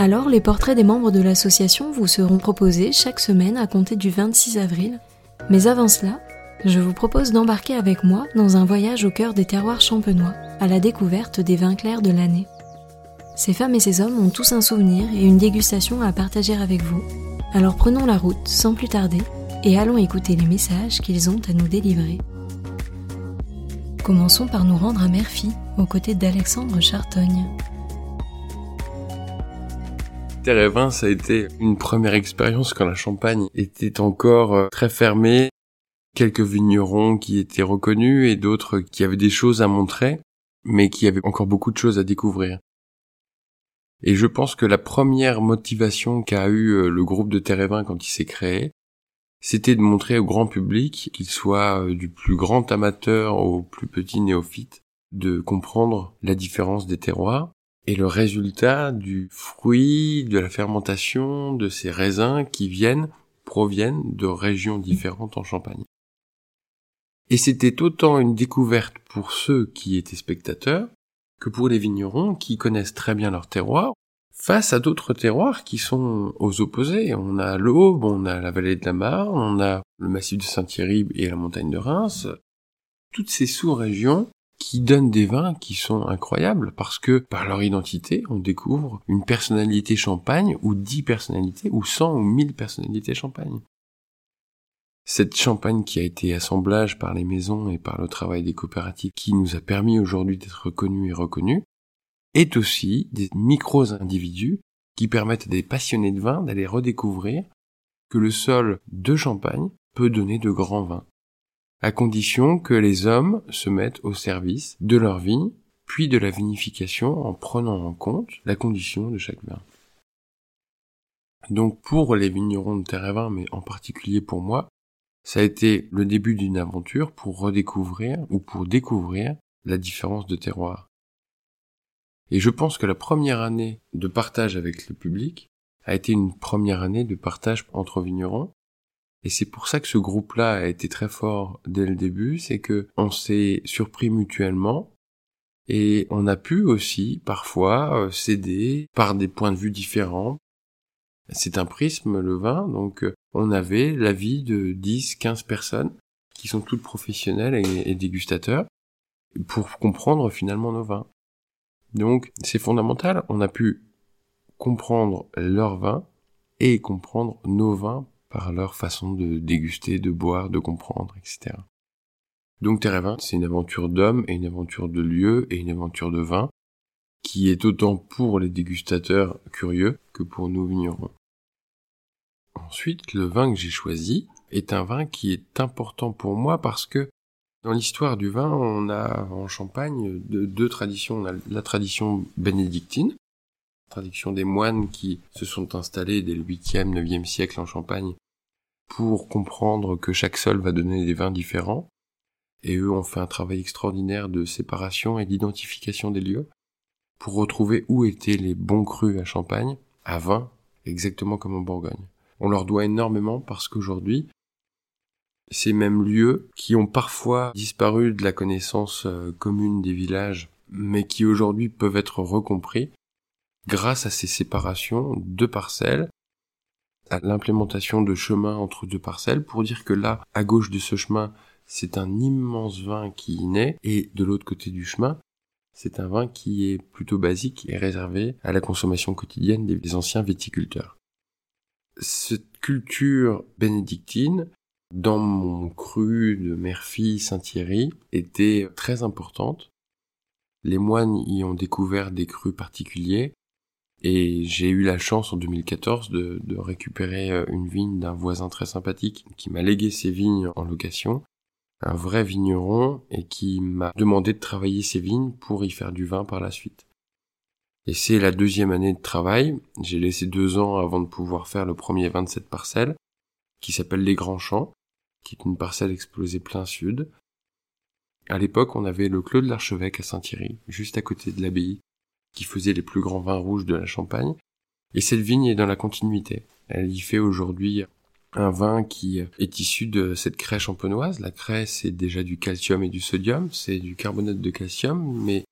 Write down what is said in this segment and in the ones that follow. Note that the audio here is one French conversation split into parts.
Alors, les portraits des membres de l'association vous seront proposés chaque semaine à compter du 26 avril. Mais avant cela, je vous propose d'embarquer avec moi dans un voyage au cœur des terroirs champenois, à la découverte des vins clairs de l'année. Ces femmes et ces hommes ont tous un souvenir et une dégustation à partager avec vous. Alors prenons la route sans plus tarder et allons écouter les messages qu'ils ont à nous délivrer. Commençons par nous rendre à Murphy, aux côtés d'Alexandre Chartogne. Terre ça a été une première expérience quand la Champagne était encore euh, très fermée. Quelques vignerons qui étaient reconnus et d'autres qui avaient des choses à montrer, mais qui avaient encore beaucoup de choses à découvrir. Et je pense que la première motivation qu'a eu euh, le groupe de Terre quand il s'est créé, c'était de montrer au grand public, qu'il soit euh, du plus grand amateur au plus petit néophyte, de comprendre la différence des terroirs et le résultat du fruit, de la fermentation de ces raisins qui viennent, proviennent de régions différentes en Champagne. Et c'était autant une découverte pour ceux qui étaient spectateurs que pour les vignerons qui connaissent très bien leur terroir face à d'autres terroirs qui sont aux opposés. On a l'Aube, on a la vallée de la Marne, on a le massif de Saint-Thierry et la montagne de Reims. Toutes ces sous-régions qui donnent des vins qui sont incroyables parce que par leur identité, on découvre une personnalité champagne ou dix personnalités ou cent ou mille personnalités champagne. Cette champagne qui a été assemblage par les maisons et par le travail des coopératives qui nous a permis aujourd'hui d'être reconnus et reconnus, est aussi des micros individus qui permettent à des passionnés de vin d'aller redécouvrir que le sol de champagne peut donner de grands vins à condition que les hommes se mettent au service de leur vigne, puis de la vinification en prenant en compte la condition de chaque vin. Donc pour les vignerons de terre et vin, mais en particulier pour moi, ça a été le début d'une aventure pour redécouvrir ou pour découvrir la différence de terroir. Et je pense que la première année de partage avec le public a été une première année de partage entre vignerons, et c'est pour ça que ce groupe-là a été très fort dès le début, c'est que on s'est surpris mutuellement et on a pu aussi parfois euh, s'aider par des points de vue différents. C'est un prisme le vin, donc euh, on avait l'avis de 10, 15 personnes qui sont toutes professionnelles et, et dégustateurs pour comprendre finalement nos vins. Donc c'est fondamental, on a pu comprendre leurs vins et comprendre nos vins par leur façon de déguster, de boire, de comprendre, etc. Donc Terre c'est une aventure d'homme et une aventure de lieu et une aventure de vin qui est autant pour les dégustateurs curieux que pour nous vignerons. Ensuite, le vin que j'ai choisi est un vin qui est important pour moi parce que dans l'histoire du vin, on a en Champagne deux, traditions. On a la tradition bénédictine, tradition des moines qui se sont installés dès le 8e, 9e siècle en Champagne pour comprendre que chaque sol va donner des vins différents. Et eux ont fait un travail extraordinaire de séparation et d'identification des lieux pour retrouver où étaient les bons crus à Champagne, à vin, exactement comme en Bourgogne. On leur doit énormément parce qu'aujourd'hui, ces mêmes lieux qui ont parfois disparu de la connaissance euh, commune des villages, mais qui aujourd'hui peuvent être recompris, grâce à ces séparations de parcelles, à l'implémentation de chemins entre deux parcelles pour dire que là, à gauche de ce chemin, c'est un immense vin qui naît et de l'autre côté du chemin, c'est un vin qui est plutôt basique et réservé à la consommation quotidienne des anciens viticulteurs. cette culture bénédictine, dans mon cru de Murphy Saint-Thierry, était très importante. Les moines y ont découvert des crus particuliers, et j'ai eu la chance en 2014 de, récupérer euh, une vigne d'un voisin très sympathique qui m'a légué ses vignes en location, un vrai vigneron, et qui m'a demandé de travailler ses vignes pour y faire du vin par la suite. Et c'est la deuxième année de travail. J'ai laissé deux ans avant de pouvoir faire le premier 27 parcelles, qui s'appelle Les Grands Champs, qui est une parcelle explosée plein sud. À l'époque, on avait le Clos de l'Archevêque à Saint-Thierry, juste à côté de l'abbaye, qui faisait les plus grands vins rouges de la Champagne. Et cette vigne est dans la continuité. Elle y fait aujourd'hui un vin qui est issu de cette craie champenoise. La craie, c'est déjà du calcium et du sodium, c'est du carbonate de calcium, mais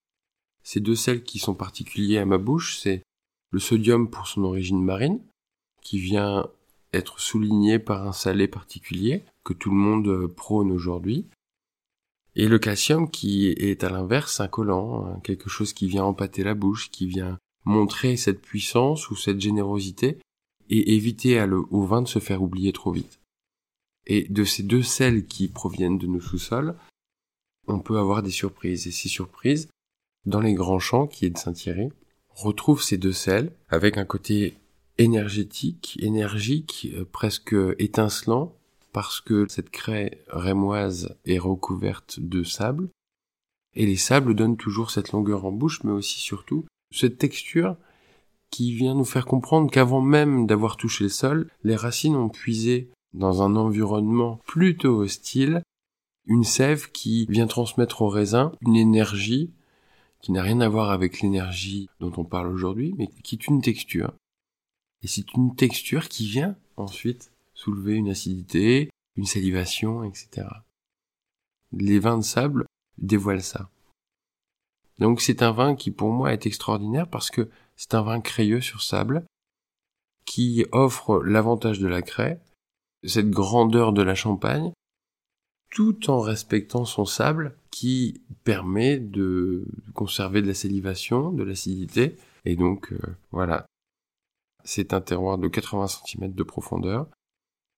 ces deux sels qui sont particuliers à ma bouche, c'est le sodium pour son origine marine, qui vient être souligné par un salé particulier que tout le monde prône aujourd'hui, et le calcium qui est à l'inverse un collant, hein, quelque chose qui vient empâter la bouche, qui vient montrer cette puissance ou cette générosité et éviter au vin de se faire oublier trop vite. Et de ces deux sels qui proviennent de nos sous-sols, on peut avoir des surprises. Et ces surprises, dans les grands champs qui est de Saint-Thierry, retrouve ces deux sels avec un côté énergétique, énergique, euh, presque étincelant, parce que cette craie rémoise est recouverte de sable, et les sables donnent toujours cette longueur en bouche, mais aussi surtout cette texture qui vient nous faire comprendre qu'avant même d'avoir touché le sol, les racines ont puisé dans un environnement plutôt hostile une sève qui vient transmettre au raisin une énergie qui n'a rien à voir avec l'énergie dont on parle aujourd'hui, mais qui est une texture. Et c'est une texture qui vient ensuite soulever une acidité, une salivation, etc. Les vins de sable dévoilent ça. Donc c'est un vin qui pour moi est extraordinaire parce que c'est un vin crayeux sur sable qui offre l'avantage de la craie, cette grandeur de la champagne, tout en respectant son sable qui permet de conserver de la salivation, de l'acidité, et donc euh, voilà. C'est un terroir de 80 cm de profondeur,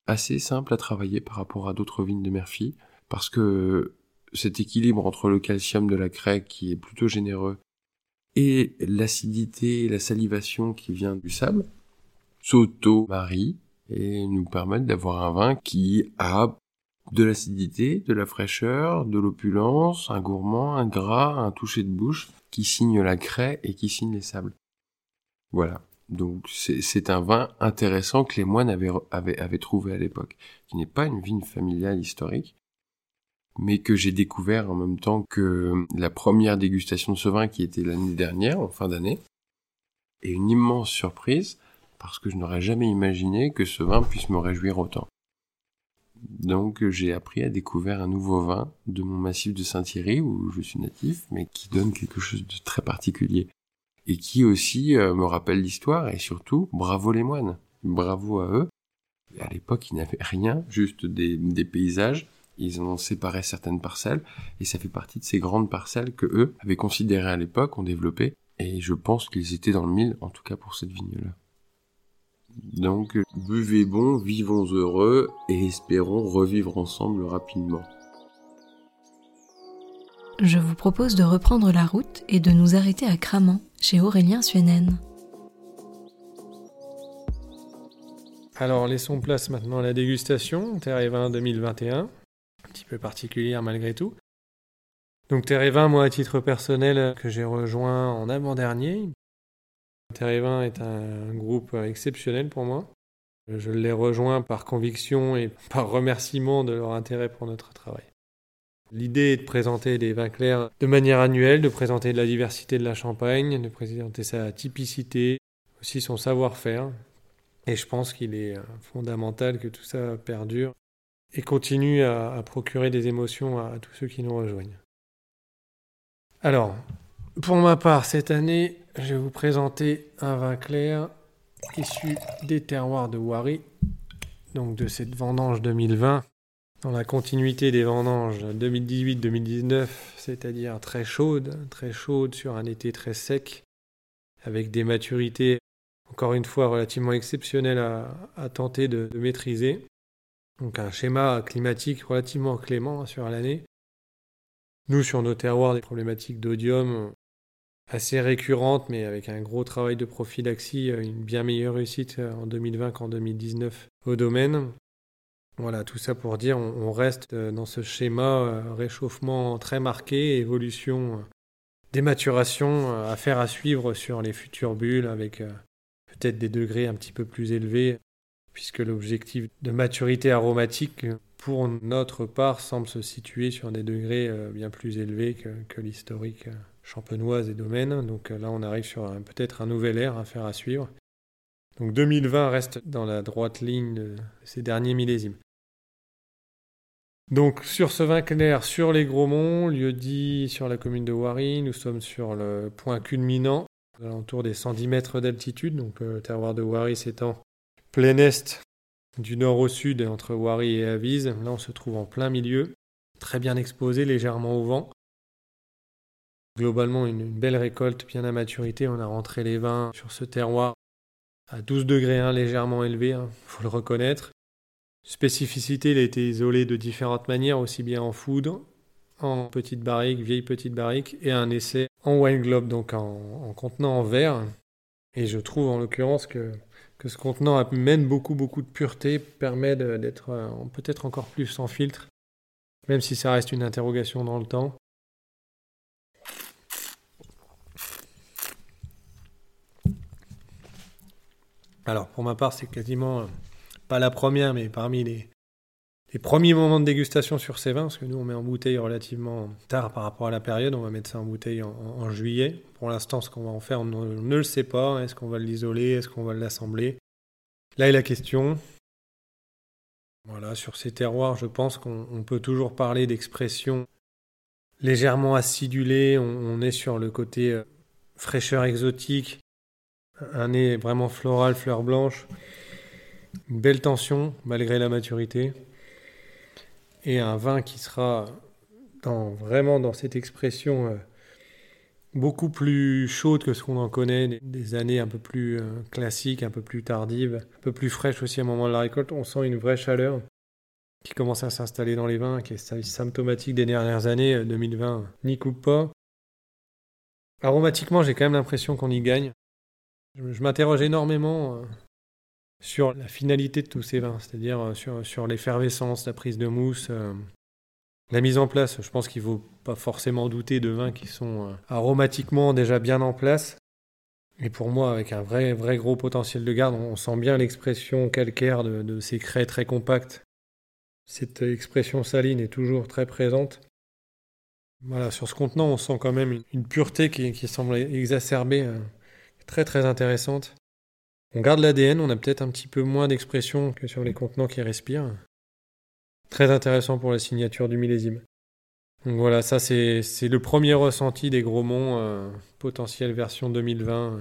assez simple à travailler par rapport à d'autres vignes de Murphy, parce que cet équilibre entre le calcium de la craie qui est plutôt généreux et l'acidité la salivation qui vient du sable s'auto-marient et nous permettent d'avoir un vin qui a de l'acidité, de la fraîcheur, de l'opulence, un gourmand, un gras, un toucher de bouche qui signe la craie et qui signe les sables. Voilà. Donc c'est un vin intéressant que les moines avaient, trouvé à l'époque, qui n'est pas une vigne familiale historique, mais que j'ai découvert en même temps que la première dégustation de ce vin qui était l'année dernière, en fin d'année, et une immense surprise, parce que je n'aurais jamais imaginé que ce vin puisse me réjouir autant. Donc j'ai appris à découvrir un nouveau vin de mon massif de Saint-Thierry où je suis natif, mais qui donne quelque chose de très particulier. Et qui aussi euh, me rappelle l'histoire et surtout, bravo les moines. Bravo à eux. À l'époque, ils n'avaient rien, juste des, paysages. Ils ont séparé certaines parcelles et ça fait partie de ces grandes parcelles que eux avaient considérées à l'époque, ont développé. Et je pense qu'ils étaient dans le mille, en tout cas pour cette vigne-là. Donc, buvez bon, vivons heureux et espérons revivre ensemble rapidement. Je vous propose de reprendre la route et de nous arrêter à Cramant, chez Aurélien Suenen. Alors, laissons place maintenant à la dégustation, Terre et vin 2021, un petit peu particulière malgré tout. Donc Terre et vin, moi à titre personnel, que j'ai rejoint en avant-dernier, Terre est un groupe exceptionnel pour moi. Je l'ai rejoint par conviction et par remerciement de leur intérêt pour notre travail. L'idée est de présenter des vins clairs de manière annuelle, de présenter de la diversité de la Champagne, de présenter sa typicité, aussi son savoir-faire. Et je pense qu'il est fondamental que tout ça perdure et continue à, procurer des émotions à tous ceux qui nous rejoignent. Alors, pour ma part, cette année, je vais vous présenter un vin clair issu des terroirs de Wari, donc de cette vendange 2020, dans la continuité des vendanges 2018-2019, c'est-à-dire très chaude, très chaude sur un été très sec, avec des maturités encore une fois relativement exceptionnel à, tenter de, maîtriser. Donc un schéma climatique relativement clément sur l'année. Nous, sur nos terroirs, des problématiques d'odium assez récurrentes, mais avec un gros travail de prophylaxie, une bien meilleure réussite en 2020 qu'en 2019 au domaine. Voilà, tout ça pour dire, on, reste euh, dans ce schéma réchauffement très marqué, évolution, dématuration, affaire à suivre sur les futures bulles avec peut-être des degrés un petit peu plus élevés, puisque l'objectif de maturité aromatique, pour notre part, semble se situer sur des degrés euh, bien plus élevés que, l'historique euh, champenoise et domaine. Donc euh, là, on arrive sur peut-être un nouvel air à faire à suivre. Donc 2020 reste dans la droite ligne de ces derniers millésimes. Donc sur ce vin clair, sur les Gros Monts, lieu dit sur la commune de Wary, nous sommes sur le point culminant alentour des 110 mètres d'altitude. Donc le terroir de Wari s'étend plein est du nord au sud entre Wari et Avise. Là, on se trouve en plein milieu, très bien exposé, légèrement au vent. Globalement, une, belle récolte bien à maturité. On a rentré les vins sur ce terroir à 12 degrés 1, légèrement élevé, il hein, faut le reconnaître. Spécificité, il a été isolé de différentes manières, aussi bien en foudre, en petite barrique, vieille petite barrique, et un essai en wine globe, donc en, contenant en verre. Et je trouve en l'occurrence que, que ce contenant amène beaucoup beaucoup de pureté, permet d'être euh, peut-être encore plus sans filtre, même si ça reste une interrogation dans le temps. Alors pour ma part, c'est quasiment euh, pas la première, mais parmi les, premiers moments de dégustation sur ces vins, parce que nous on met en bouteille relativement tard par rapport à la période, on va mettre ça en bouteille en, juillet. Pour l'instant, ce qu'on va en faire, on ne, le sait pas. Est-ce qu'on va l'isoler? Est-ce qu'on va l'assembler? Là est la question. Voilà, sur ces terroirs, je pense qu'on peut toujours parler d'expression légèrement acidulée. On, est sur le côté euh, fraîcheur exotique, un nez vraiment floral, fleur blanche, une belle tension malgré la maturité et un vin qui sera dans, vraiment dans cette expression euh, beaucoup plus chaude que ce qu'on en connaît, des, années un peu plus euh, classiques, un peu plus tardives, un peu plus fraîches aussi un moment de la récolte. On sent une vraie chaleur qui commence à s'installer dans les vins, qui est symptomatique des dernières années, 2020 euh, n'y coupe pas. Aromatiquement, j'ai quand même l'impression qu'on y gagne. Je, m'interroge énormément sur la finalité de tous ces vins, c'est-à-dire euh, sur, l'effervescence, la prise de mousse, euh, la mise en place. Je pense qu'il ne faut pas forcément douter de vins qui sont euh, aromatiquement déjà bien en place. Et pour moi, avec un vrai, vrai gros potentiel de garde, on sent bien l'expression calcaire de, ces craies très compactes. Cette expression saline est toujours très présente. Voilà, sur ce contenant, on sent quand même une, pureté qui semble exacerbée, très très intéressante. On garde l'ADN, on a peut-être un petit peu moins d'expression que sur les contenants qui respirent. Très intéressant pour la signature du millésime. Donc voilà, ça c'est le premier ressenti des gros monts, euh, potentielle version 2020, euh,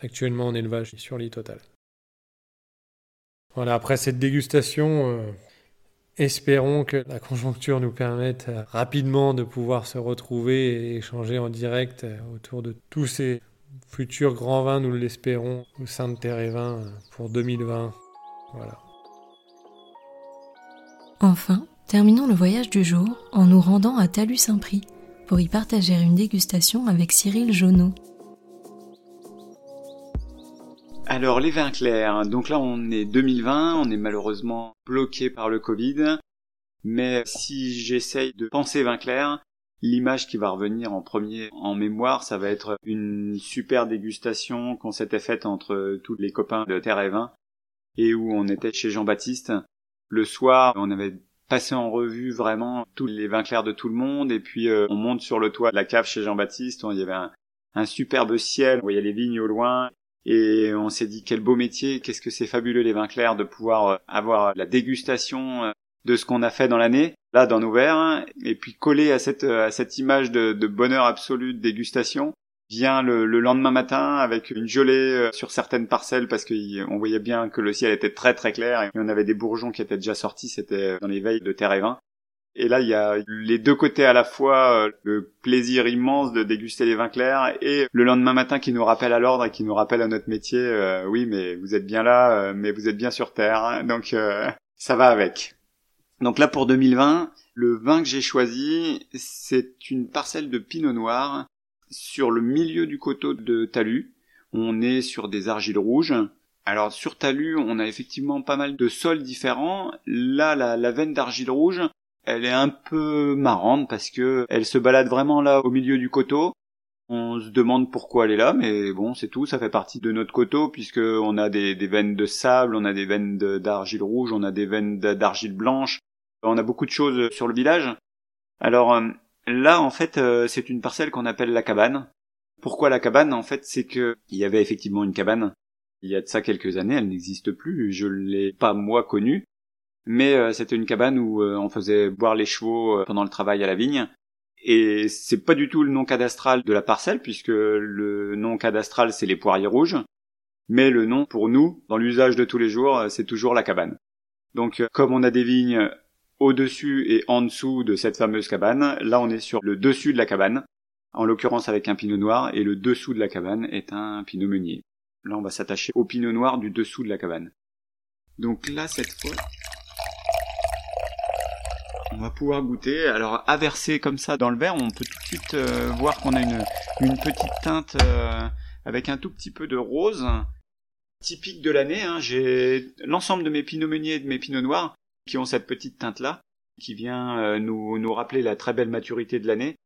actuellement en élevage sur l'île totale. Voilà, après cette dégustation, euh, espérons que la conjoncture nous permette rapidement de pouvoir se retrouver et échanger en direct autour de tous ces futur grand vin, nous l'espérons, au sein de Terre et Vin pour 2020. Voilà. Enfin, terminons le voyage du jour en nous rendant à Talus-Saint-Prix pour y partager une dégustation avec Cyril Jonot. Alors les vins clairs, donc là on est 2020, on est malheureusement bloqué par le Covid, mais si j'essaye de penser vin clair, L'image qui va revenir en premier en mémoire, ça va être une super dégustation qu'on s'était faite entre tous les copains de Terre et Vin et où on était chez Jean-Baptiste. Le soir, on avait passé en revue vraiment tous les vins clairs de tout le monde et puis euh, on monte sur le toit de la cave chez Jean-Baptiste, il y avait un, superbe ciel, on voyait les vignes au loin et on s'est dit quel beau métier, qu'est-ce que c'est fabuleux les vins clairs de pouvoir euh, avoir la dégustation euh, de ce qu'on a fait dans l'année, là dans nos verres, et puis coller à cette, à cette image de, bonheur absolu de dégustation, vient le, lendemain matin avec une gelée euh, sur certaines parcelles parce qu'on voyait bien que le ciel était très très clair et on avait des bourgeons qui étaient déjà sortis, c'était dans les veilles de terre et vin. Et là, il y a les deux côtés à la fois, euh, le plaisir immense de déguster les vins clairs et le lendemain matin qui nous rappelle à l'ordre et qui nous rappelle à notre métier, euh, oui, mais vous êtes bien là, euh, mais vous êtes bien sur Terre. Hein. donc, ça va avec. Donc là, pour 2020, le vin que j'ai choisi, c'est une parcelle de pinot noir sur le milieu du coteau de Talus. On est sur des argiles rouges. Alors sur Talus, on a effectivement pas mal de sols différents. Là, la, veine d'argile rouge, elle est un peu marrante parce que elle se balade vraiment là au milieu du coteau. On se demande pourquoi elle est là, mais bon, c'est tout. Ça fait partie de notre coteau puisque on a des, veines de sable, on a des veines d'argile rouge, on a des veines d'argile blanche. On a beaucoup de choses sur le village. Alors euh, là, en fait, euh, c'est une parcelle qu'on appelle la cabane. Pourquoi la cabane? En fait, c'est que il y avait effectivement une cabane. Il y a de ça quelques années, elle n'existe plus. Je l'ai pas moi connue mais euh, c'était une cabane où on faisait boire les chevaux pendant le travail à la vigne. Et c'est pas du tout le nom cadastral de la parcelle, puisque le nom cadastral c'est les poiriers rouges, mais le nom pour nous, dans l'usage de tous les jours, c'est toujours la cabane. Donc comme on a des vignes au-dessus et en dessous de cette fameuse cabane, là on est sur le dessus de la cabane, en l'occurrence avec un pinot noir, et le dessous de la cabane est un pinot meunier. Là on va s'attacher au pinot noir du dessous de la cabane. Donc là cette fois, on va pouvoir goûter. Alors, à verser comme ça dans le verre, on peut tout de suite euh, voir qu'on a une, petite teinte euh, avec un tout petit peu de rose, typique de l'année. Hein. J'ai l'ensemble de mes pinots meuniers et de mes pinots noirs qui ont cette petite teinte-là, qui vient euh, nous rappeler la très belle maturité de l'année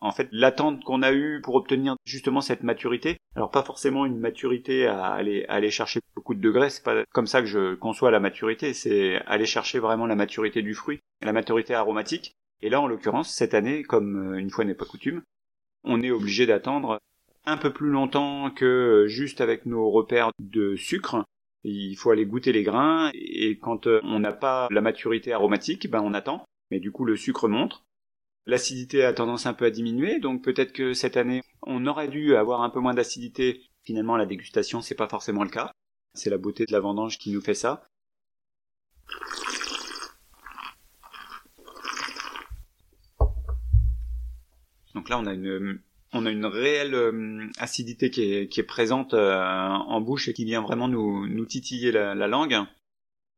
en fait l'attente qu'on a eue pour obtenir justement cette maturité. Alors pas forcément une maturité à aller, aller chercher beaucoup de degrés, c'est pas comme ça que je conçois la maturité, c'est aller chercher vraiment la maturité du fruit, la maturité aromatique. Et là en l'occurrence cette année, comme euh, une fois n'est pas coutume, on est obligé d'attendre un peu plus longtemps que juste avec nos repères de sucre. Il faut aller goûter les grains et quand euh, on n'a pas la maturité aromatique, ben on attend. Mais du coup le sucre monte L'acidité a tendance un peu à diminuer, donc peut-être que cette année, on aurait dû avoir un peu moins d'acidité. Finalement, la dégustation, c'est pas forcément le cas. C'est la beauté de la vendange qui nous fait ça. Donc là, on a une, on a une réelle euh, acidité qui est, présente euh, en bouche et qui vient vraiment nous titiller la langue.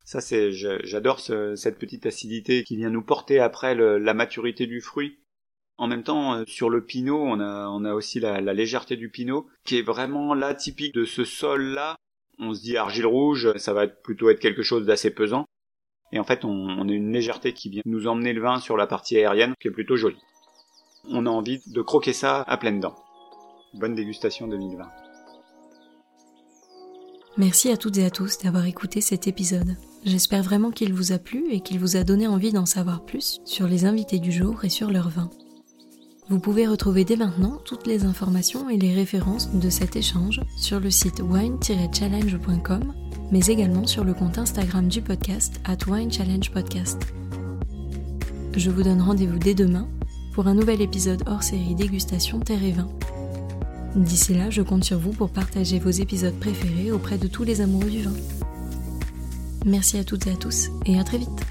Ça, c'est, j'adore cette petite acidité qui vient nous porter après la maturité du fruit. En même temps, euh, sur le pinot, on a, aussi la, légèreté du pinot, qui est vraiment là typique de ce sol-là. On se dit argile rouge, ça va plutôt être quelque chose d'assez pesant. Et en fait, on, on a une légèreté qui vient nous emmener le vin sur la partie aérienne, qui est plutôt jolie. On a envie de croquer ça à pleines dents. Bonne dégustation 2020. Merci à toutes et à tous d'avoir écouté cet épisode. J'espère vraiment qu'il vous a plu et qu'il vous a donné envie d'en savoir plus sur les invités du jour et sur leur vin. Vous pouvez retrouver dès maintenant toutes les informations et les références de cet échange sur le site wine-challenge.com, mais également sur le compte Instagram du podcast at Wine Challenge Podcast. Je vous donne rendez-vous dès demain pour un nouvel épisode hors série dégustation terre et vin. D'ici là, je compte sur vous pour partager vos épisodes préférés auprès de tous les amoureux du vin. Merci à toutes et à tous et à très vite